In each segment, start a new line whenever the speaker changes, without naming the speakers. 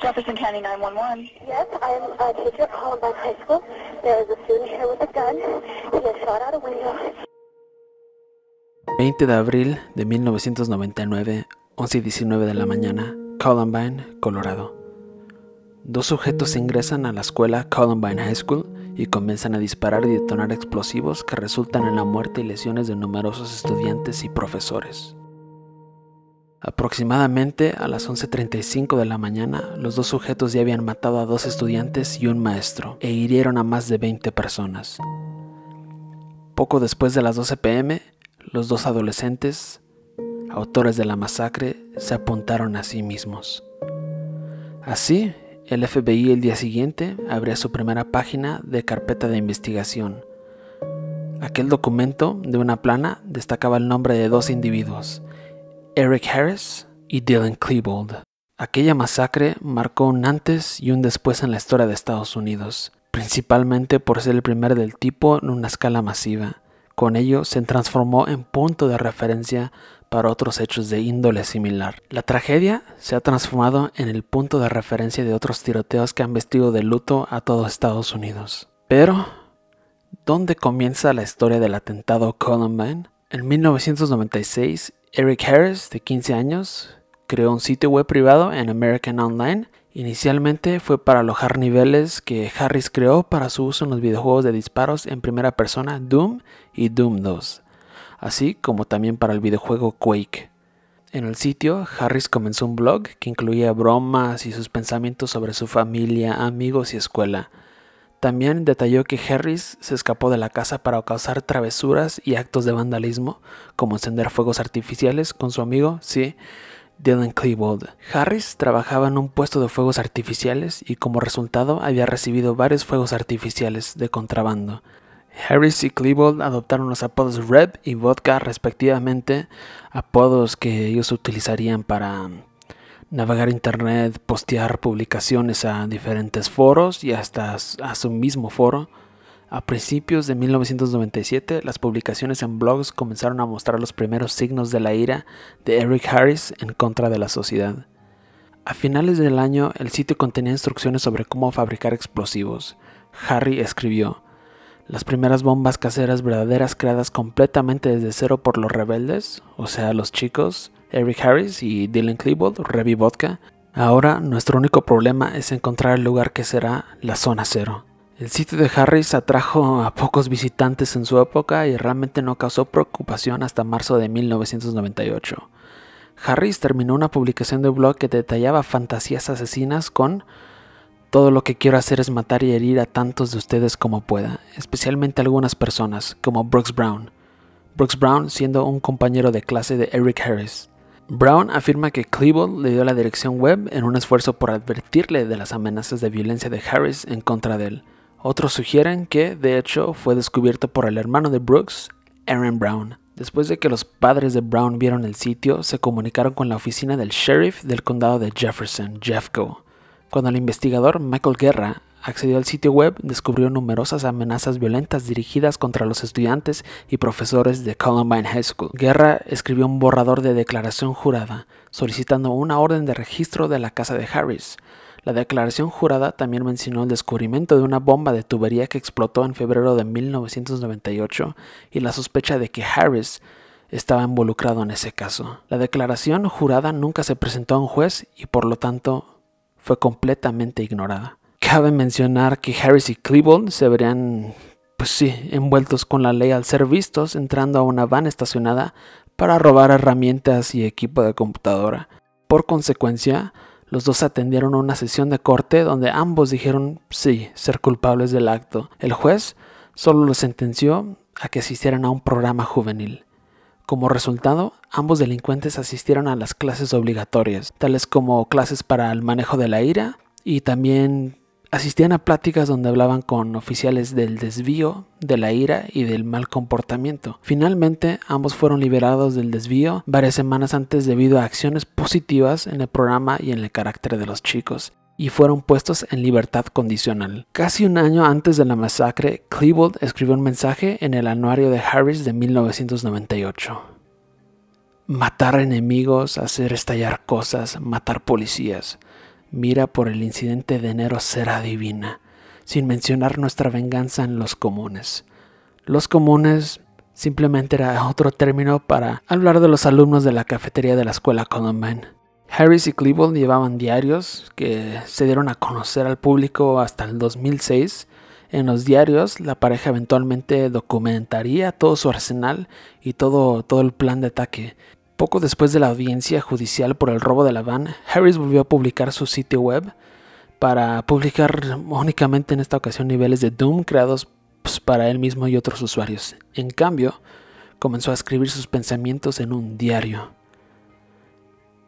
Jefferson County 911.
Yes, I am a teacher at Columbine High School. There is a student here with a gun. He has shot out a window.
20 de abril de 1999, 11 y 19 de la mañana, Columbine, Colorado. Dos sujetos ingresan a la escuela Columbine High School y comienzan a disparar y detonar explosivos que resultan en la muerte y lesiones de numerosos estudiantes y profesores. Aproximadamente a las 11.35 de la mañana, los dos sujetos ya habían matado a dos estudiantes y un maestro e hirieron a más de 20 personas. Poco después de las 12 pm, los dos adolescentes, autores de la masacre, se apuntaron a sí mismos. Así, el FBI el día siguiente abría su primera página de carpeta de investigación. Aquel documento de una plana destacaba el nombre de dos individuos, Eric Harris y Dylan Klebold. Aquella masacre marcó un antes y un después en la historia de Estados Unidos, principalmente por ser el primer del tipo en una escala masiva. Con ello se transformó en punto de referencia para otros hechos de índole similar. La tragedia se ha transformado en el punto de referencia de otros tiroteos que han vestido de luto a todo Estados Unidos. Pero, ¿dónde comienza la historia del atentado Columbine? En 1996, Eric Harris, de 15 años, creó un sitio web privado en American Online Inicialmente fue para alojar niveles que Harris creó para su uso en los videojuegos de disparos en primera persona Doom y Doom 2, así como también para el videojuego Quake. En el sitio, Harris comenzó un blog que incluía bromas y sus pensamientos sobre su familia, amigos y escuela. También detalló que Harris se escapó de la casa para causar travesuras y actos de vandalismo, como encender fuegos artificiales con su amigo, sí, Dylan Klebold. Harris trabajaba en un puesto de fuegos artificiales y como resultado había recibido varios fuegos artificiales de contrabando. Harris y Klebold adoptaron los apodos Red y Vodka respectivamente, apodos que ellos utilizarían para navegar internet, postear publicaciones a diferentes foros y hasta a su mismo foro. A principios de 1997, las publicaciones en blogs comenzaron a mostrar los primeros signos de la ira de Eric Harris en contra de la sociedad. A finales del año, el sitio contenía instrucciones sobre cómo fabricar explosivos. Harry escribió, las primeras bombas caseras verdaderas creadas completamente desde cero por los rebeldes, o sea, los chicos, Eric Harris y Dylan Klebold, Revi Vodka. Ahora nuestro único problema es encontrar el lugar que será la zona cero. El sitio de Harris atrajo a pocos visitantes en su época y realmente no causó preocupación hasta marzo de 1998. Harris terminó una publicación de blog que detallaba fantasías asesinas con todo lo que quiero hacer es matar y herir a tantos de ustedes como pueda, especialmente algunas personas, como Brooks Brown. Brooks Brown siendo un compañero de clase de Eric Harris. Brown afirma que Klebold le dio la dirección web en un esfuerzo por advertirle de las amenazas de violencia de Harris en contra de él. Otros sugieren que, de hecho, fue descubierto por el hermano de Brooks, Aaron Brown. Después de que los padres de Brown vieron el sitio, se comunicaron con la oficina del sheriff del condado de Jefferson, Jeffco. Cuando el investigador Michael Guerra accedió al sitio web, descubrió numerosas amenazas violentas dirigidas contra los estudiantes y profesores de Columbine High School. Guerra escribió un borrador de declaración jurada, solicitando una orden de registro de la casa de Harris. La declaración jurada también mencionó el descubrimiento de una bomba de tubería que explotó en febrero de 1998 y la sospecha de que Harris estaba involucrado en ese caso. La declaración jurada nunca se presentó a un juez y por lo tanto fue completamente ignorada. Cabe mencionar que Harris y Klebold se verían, pues sí, envueltos con la ley al ser vistos entrando a una van estacionada para robar herramientas y equipo de computadora. Por consecuencia, los dos atendieron una sesión de corte donde ambos dijeron sí, ser culpables del acto. El juez solo los sentenció a que asistieran a un programa juvenil. Como resultado, ambos delincuentes asistieron a las clases obligatorias, tales como clases para el manejo de la ira y también Asistían a pláticas donde hablaban con oficiales del desvío, de la ira y del mal comportamiento. Finalmente, ambos fueron liberados del desvío varias semanas antes debido a acciones positivas en el programa y en el carácter de los chicos y fueron puestos en libertad condicional. Casi un año antes de la masacre, Klebold escribió un mensaje en el anuario de Harris de 1998. Matar enemigos, hacer estallar cosas, matar policías. Mira por el incidente de enero será divina, sin mencionar nuestra venganza en los comunes. Los comunes simplemente era otro término para hablar de los alumnos de la cafetería de la escuela Columbine. Harris y Klebold llevaban diarios que se dieron a conocer al público hasta el 2006. En los diarios, la pareja eventualmente documentaría todo su arsenal y todo, todo el plan de ataque. Poco después de la audiencia judicial por el robo de la van, Harris volvió a publicar su sitio web para publicar únicamente en esta ocasión niveles de Doom creados pues, para él mismo y otros usuarios. En cambio, comenzó a escribir sus pensamientos en un diario.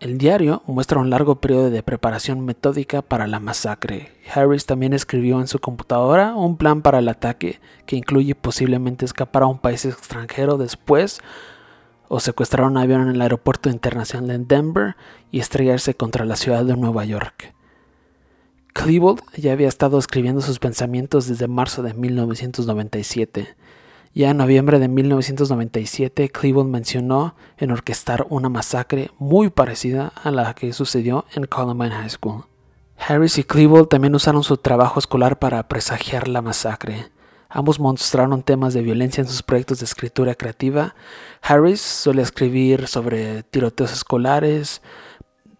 El diario muestra un largo periodo de preparación metódica para la masacre. Harris también escribió en su computadora un plan para el ataque que incluye posiblemente escapar a un país extranjero después o secuestrar un avión en el aeropuerto internacional de Denver y estrellarse contra la ciudad de Nueva York. Klebold ya había estado escribiendo sus pensamientos desde marzo de 1997 ya en noviembre de 1997, Cleveland mencionó en orquestar una masacre muy parecida a la que sucedió en Columbine High School. Harris y Cleveland también usaron su trabajo escolar para presagiar la masacre. Ambos mostraron temas de violencia en sus proyectos de escritura creativa. Harris suele escribir sobre tiroteos escolares.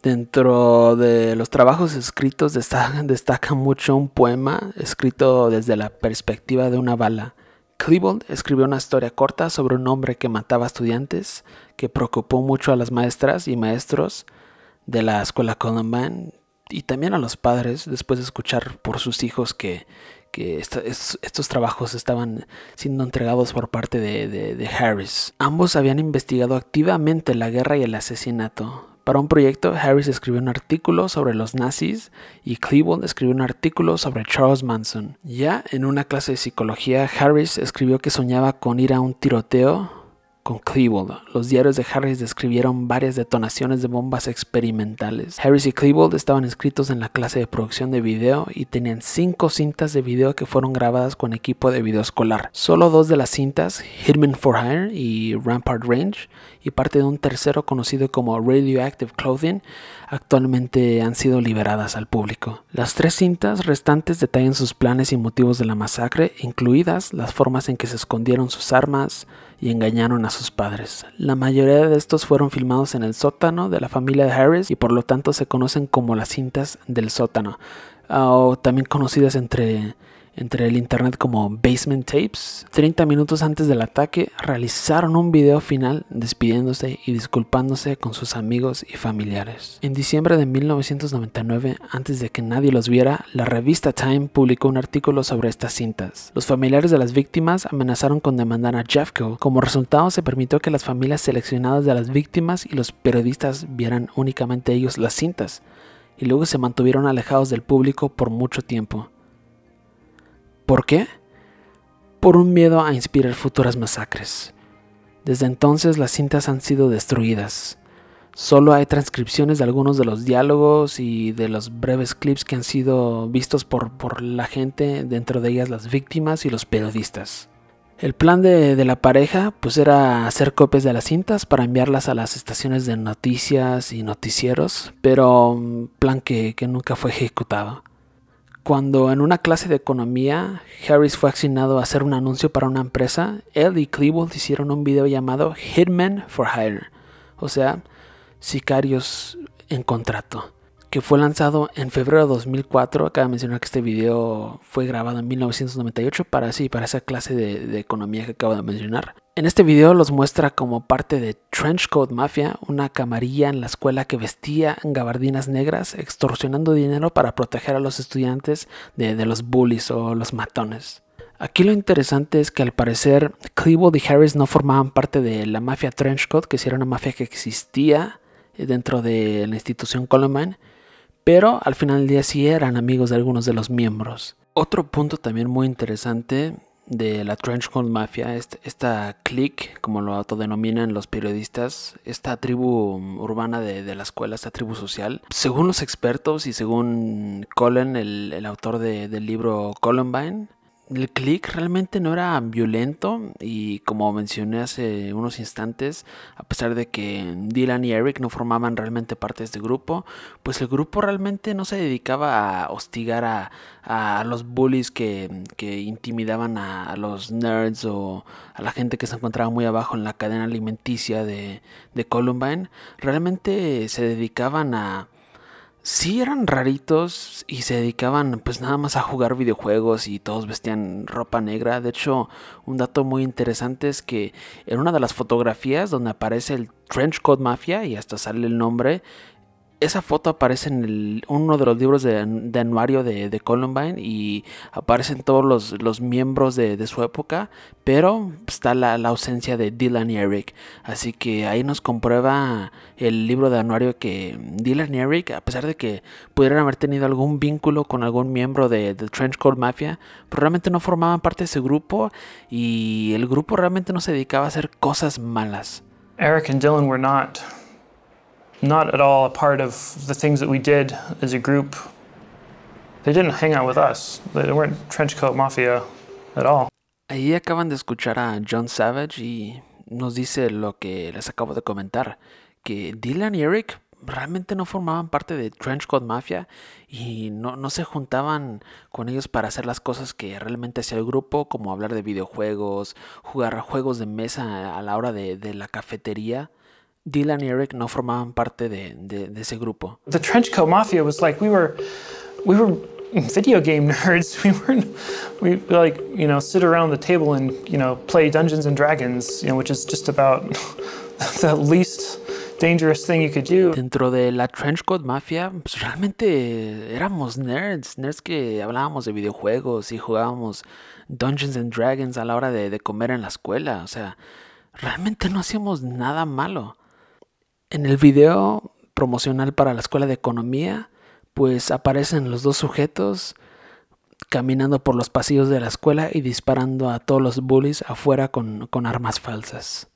Dentro de los trabajos escritos destaca, destaca mucho un poema escrito desde la perspectiva de una bala. Klebold escribió una historia corta sobre un hombre que mataba estudiantes, que preocupó mucho a las maestras y maestros de la escuela Columbine y también a los padres después de escuchar por sus hijos que, estos trabajos estaban siendo entregados por parte de Harris. Ambos habían investigado activamente la guerra y el asesinato, para un proyecto, Harris escribió un artículo sobre los nazis y Klebold escribió un artículo sobre Charles Manson. Ya en una clase de psicología, Harris escribió que soñaba con ir a un tiroteo con Klebold. Los diarios de Harris describieron varias detonaciones de bombas experimentales. Harris y Klebold estaban inscritos en la clase de producción de video y tenían cinco cintas de video que fueron grabadas con equipo de video escolar. Solo dos de las cintas, Hitman for Hire y Rampart Range, y parte de un tercero conocido como Radioactive Clothing, actualmente han sido liberadas al público. Las tres cintas restantes detallan sus planes y motivos de la masacre, incluidas las formas en que se escondieron sus armas, y engañaron a sus padres. La mayoría de estos fueron filmados en el sótano de la familia de Harris y por lo tanto se conocen como las cintas del sótano, o también conocidas entre entre el internet como Basement Tapes. 30 minutos antes del ataque realizaron un video final despidiéndose y disculpándose con sus amigos y familiares. En diciembre de 1999, antes de que nadie los viera, la revista Time publicó un artículo sobre estas cintas. Los familiares de las víctimas amenazaron con demandar a Jeffco. Como resultado, se permitió que las familias seleccionadas de las víctimas y los periodistas vieran únicamente ellos las cintas, y luego se mantuvieron alejados del público por mucho tiempo. ¿Por qué? Por un miedo a inspirar futuras masacres. Desde entonces las cintas han sido destruidas. Solo hay transcripciones de algunos de los diálogos y de los breves clips que han sido vistos por, por la gente, dentro de ellas las víctimas y los periodistas. El plan de, de, la pareja pues era hacer copias de las cintas para enviarlas a las estaciones de noticias y noticieros, pero plan que, que nunca fue ejecutado cuando en una clase de economía Harris fue asignado a hacer un anuncio para una empresa, él y Klebold hicieron un video llamado Hitman for Hire, o sea, sicarios en contrato que fue lanzado en febrero de 2004. Acaba de mencionar que este video fue grabado en 1998 para, para esa clase de, economía que acabo de mencionar. En este video los muestra como parte de Trenchcoat Mafia, una camarilla en la escuela que vestía gabardinas negras, extorsionando dinero para proteger a los estudiantes de, los bullies o los matones. Aquí lo interesante es que al parecer Klebold y Harris no formaban parte de la mafia Trenchcoat, que sí era una mafia que existía dentro de la institución Columbine, pero al final del día sí eran amigos de algunos de los miembros. Otro punto también muy interesante de la Trenchcoat Mafia, esta clique, como lo autodenominan los periodistas, esta tribu urbana de, la escuela, esta tribu social. Según los expertos y según Colin, el, autor del libro Columbine, el click realmente no era violento y como mencioné hace unos instantes, a pesar de que Dylan y Eric no formaban realmente parte de este grupo, pues el grupo realmente no se dedicaba a hostigar a, los bullies que, intimidaban a, los nerds o a la gente que se encontraba muy abajo en la cadena alimenticia de, de Columbine. Realmente se dedicaban a sí eran raritos y se dedicaban pues nada más a jugar videojuegos y todos vestían ropa negra. De hecho, un dato muy interesante es que en una de las fotografías donde aparece el Trench Coat Mafia y hasta sale el nombre, esa foto aparece en uno de los libros de, anuario de, Columbine y aparecen todos los, miembros de, su época, pero está la, ausencia de Dylan y Eric. Así que ahí nos comprueba el libro de anuario que Dylan y Eric, a pesar de que pudieran haber tenido algún vínculo con algún miembro de, Trench Coat Mafia, pues realmente no formaban parte de ese grupo y el grupo realmente no se dedicaba a hacer cosas malas.
Eric and Dylan were not not at all a part of the things that we did as a group. They didn't hang out with us. They weren't trenchcoat mafia at all.
Ahí acaban de escuchar a John Savage y nos dice lo que les acabo de comentar, que Dylan y Eric realmente no formaban parte de Trenchcoat Mafia y no, no, se juntaban con ellos para hacer las cosas que realmente hacía el grupo, como hablar de videojuegos, jugar juegos de mesa a la hora de, de la cafetería. Dylan y Eric no formaban parte de, de, de ese grupo.
The Trenchcoat Mafia was like we were, we were video game nerds. We weren't, we like you know sit around the table and you know play Dungeons and Dragons, you know, which is just about the least dangerous thing you could do.
Dentro de la Trenchcoat Mafia, pues realmente éramos nerds, nerds que hablábamos de videojuegos y jugábamos Dungeons and Dragons a la hora de, de comer en la escuela. O sea, realmente no hacíamos nada malo. En el video promocional para la escuela de economía, pues aparecen los dos sujetos caminando por los pasillos de la escuela y disparando a todos los bullies afuera con, armas falsas.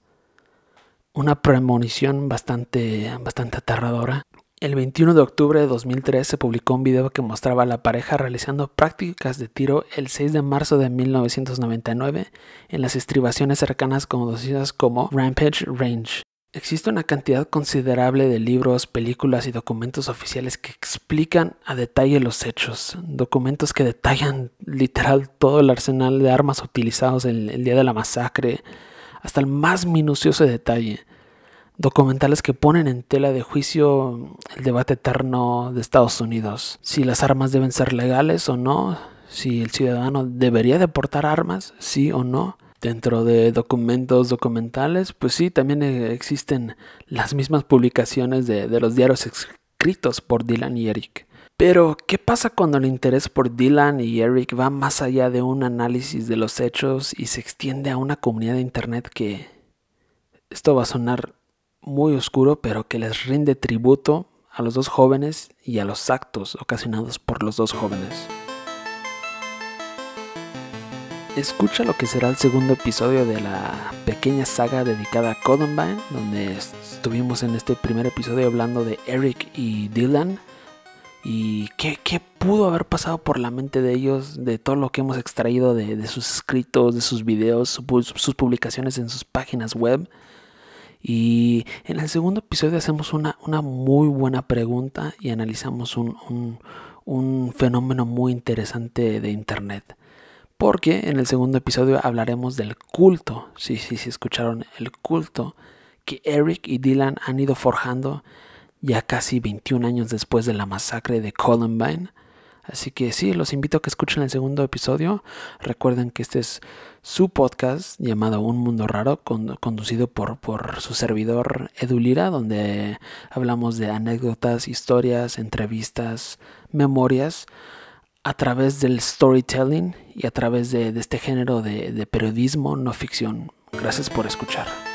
Una premonición bastante, bastante aterradora. El 21 de octubre de 2003 se publicó un video que mostraba a la pareja realizando prácticas de tiro el 6 de marzo de 1999 en las estribaciones cercanas conocidas como Rampage Range. Existe una cantidad considerable de libros, películas y documentos oficiales que explican a detalle los hechos, documentos que detallan literal todo el arsenal de armas utilizados en el día de la masacre, hasta el más minucioso detalle, documentales que ponen en tela de juicio el debate eterno de Estados Unidos, si las armas deben ser legales o no, si el ciudadano debería deportar armas, sí o no, Dentro de documentos documentales, pues sí, también eh, existen las mismas publicaciones de, los diarios escritos por Dylan y Eric. Pero, ¿qué pasa cuando el interés por Dylan y Eric va más allá de un análisis de los hechos y se extiende a una comunidad de Internet que... Esto va a sonar muy oscuro, pero que les rinde tributo a los dos jóvenes y a los actos ocasionados por los dos jóvenes. Escucha lo que será el segundo episodio de la pequeña saga dedicada a Columbine, donde estuvimos en este primer episodio hablando de Eric y Dylan y qué, pudo haber pasado por la mente de ellos, de todo lo que hemos extraído de, sus escritos, de sus videos, sus publicaciones en sus páginas web. Y en el segundo episodio hacemos una, una muy buena pregunta y analizamos un, un fenómeno muy interesante de Internet porque en el segundo episodio hablaremos del culto, sí, sí, sí, escucharon, el culto que Eric y Dylan han ido forjando ya casi 21 años después de la masacre de Columbine. Así que sí, los invito a que escuchen el segundo episodio. Recuerden que este es su podcast llamado Un Mundo Raro, conducido por, por su servidor Edulira, donde hablamos de anécdotas, historias, entrevistas, memorias a través del storytelling y a través de, este género de periodismo no ficción. Gracias por escuchar.